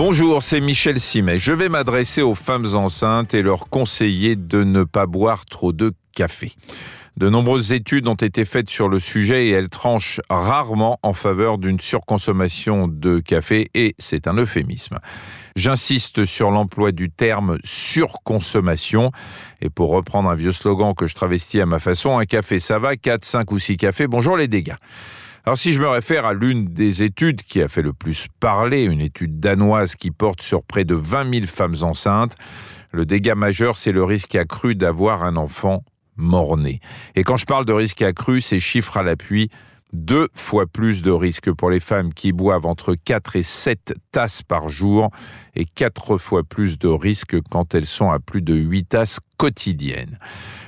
Bonjour, c'est Michel Simet. Je vais m'adresser aux femmes enceintes et leur conseiller de ne pas boire trop de café. De nombreuses études ont été faites sur le sujet et elles tranchent rarement en faveur d'une surconsommation de café et c'est un euphémisme. J'insiste sur l'emploi du terme surconsommation et pour reprendre un vieux slogan que je travestis à ma façon, un café ça va, 4, 5 ou 6 cafés, bonjour les dégâts. Alors si je me réfère à l'une des études qui a fait le plus parler, une étude danoise qui porte sur près de 20 000 femmes enceintes, le dégât majeur, c'est le risque accru d'avoir un enfant mort-né. Et quand je parle de risque accru, c'est chiffres à l'appui, deux fois plus de risque pour les femmes qui boivent entre 4 et 7 tasses par jour et quatre fois plus de risque quand elles sont à plus de 8 tasses quotidiennes.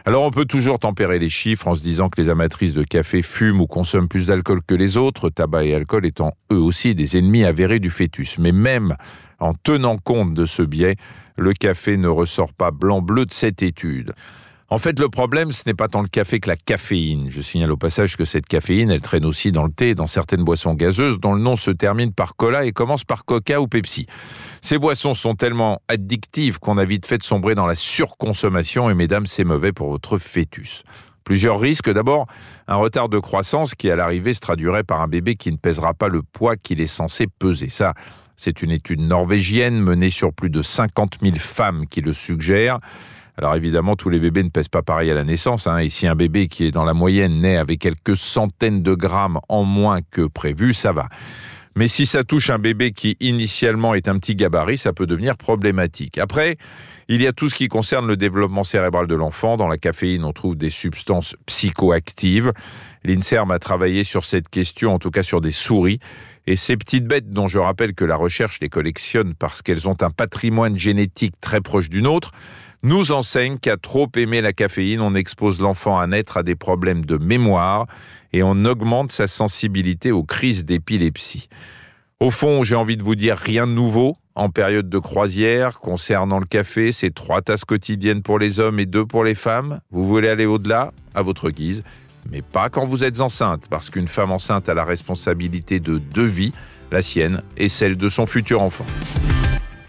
Alors on peut toujours tempérer les chiffres en se disant que les amatrices de café fument ou consomment plus d'alcool que les autres, tabac et alcool étant eux aussi des ennemis avérés du fœtus. Mais même en tenant compte de ce biais, le café ne ressort pas blanc-bleu de cette étude. En fait, le problème, ce n'est pas tant le café que la caféine. Je signale au passage que cette caféine, elle traîne aussi dans le thé et dans certaines boissons gazeuses dont le nom se termine par cola et commence par coca ou Pepsi. Ces boissons sont tellement addictives qu'on a vite fait de sombrer dans la surconsommation et mesdames, c'est mauvais pour votre fœtus. Plusieurs risques. D'abord, un retard de croissance qui, à l'arrivée, se traduirait par un bébé qui ne pèsera pas le poids qu'il est censé peser. Ça, c'est une étude norvégienne menée sur plus de 50 000 femmes qui le suggère. Alors évidemment, tous les bébés ne pèsent pas pareil à la naissance. Hein. Et si un bébé qui est dans la moyenne naît avec quelques centaines de grammes en moins que prévu, ça va. Mais si ça touche un bébé qui initialement est un petit gabarit, ça peut devenir problématique. Après, il y a tout ce qui concerne le développement cérébral de l'enfant. Dans la caféine, on trouve des substances psychoactives. L'INSERM a travaillé sur cette question, en tout cas sur des souris. Et ces petites bêtes, dont je rappelle que la recherche les collectionne parce qu'elles ont un patrimoine génétique très proche du nôtre, nous enseigne qu'à trop aimer la caféine, on expose l'enfant à naître à des problèmes de mémoire et on augmente sa sensibilité aux crises d'épilepsie. Au fond, j'ai envie de vous dire rien de nouveau en période de croisière concernant le café, c'est trois tasses quotidiennes pour les hommes et deux pour les femmes. Vous voulez aller au-delà? À votre guise. Mais pas quand vous êtes enceinte, parce qu'une femme enceinte a la responsabilité de deux vies, la sienne et celle de son futur enfant.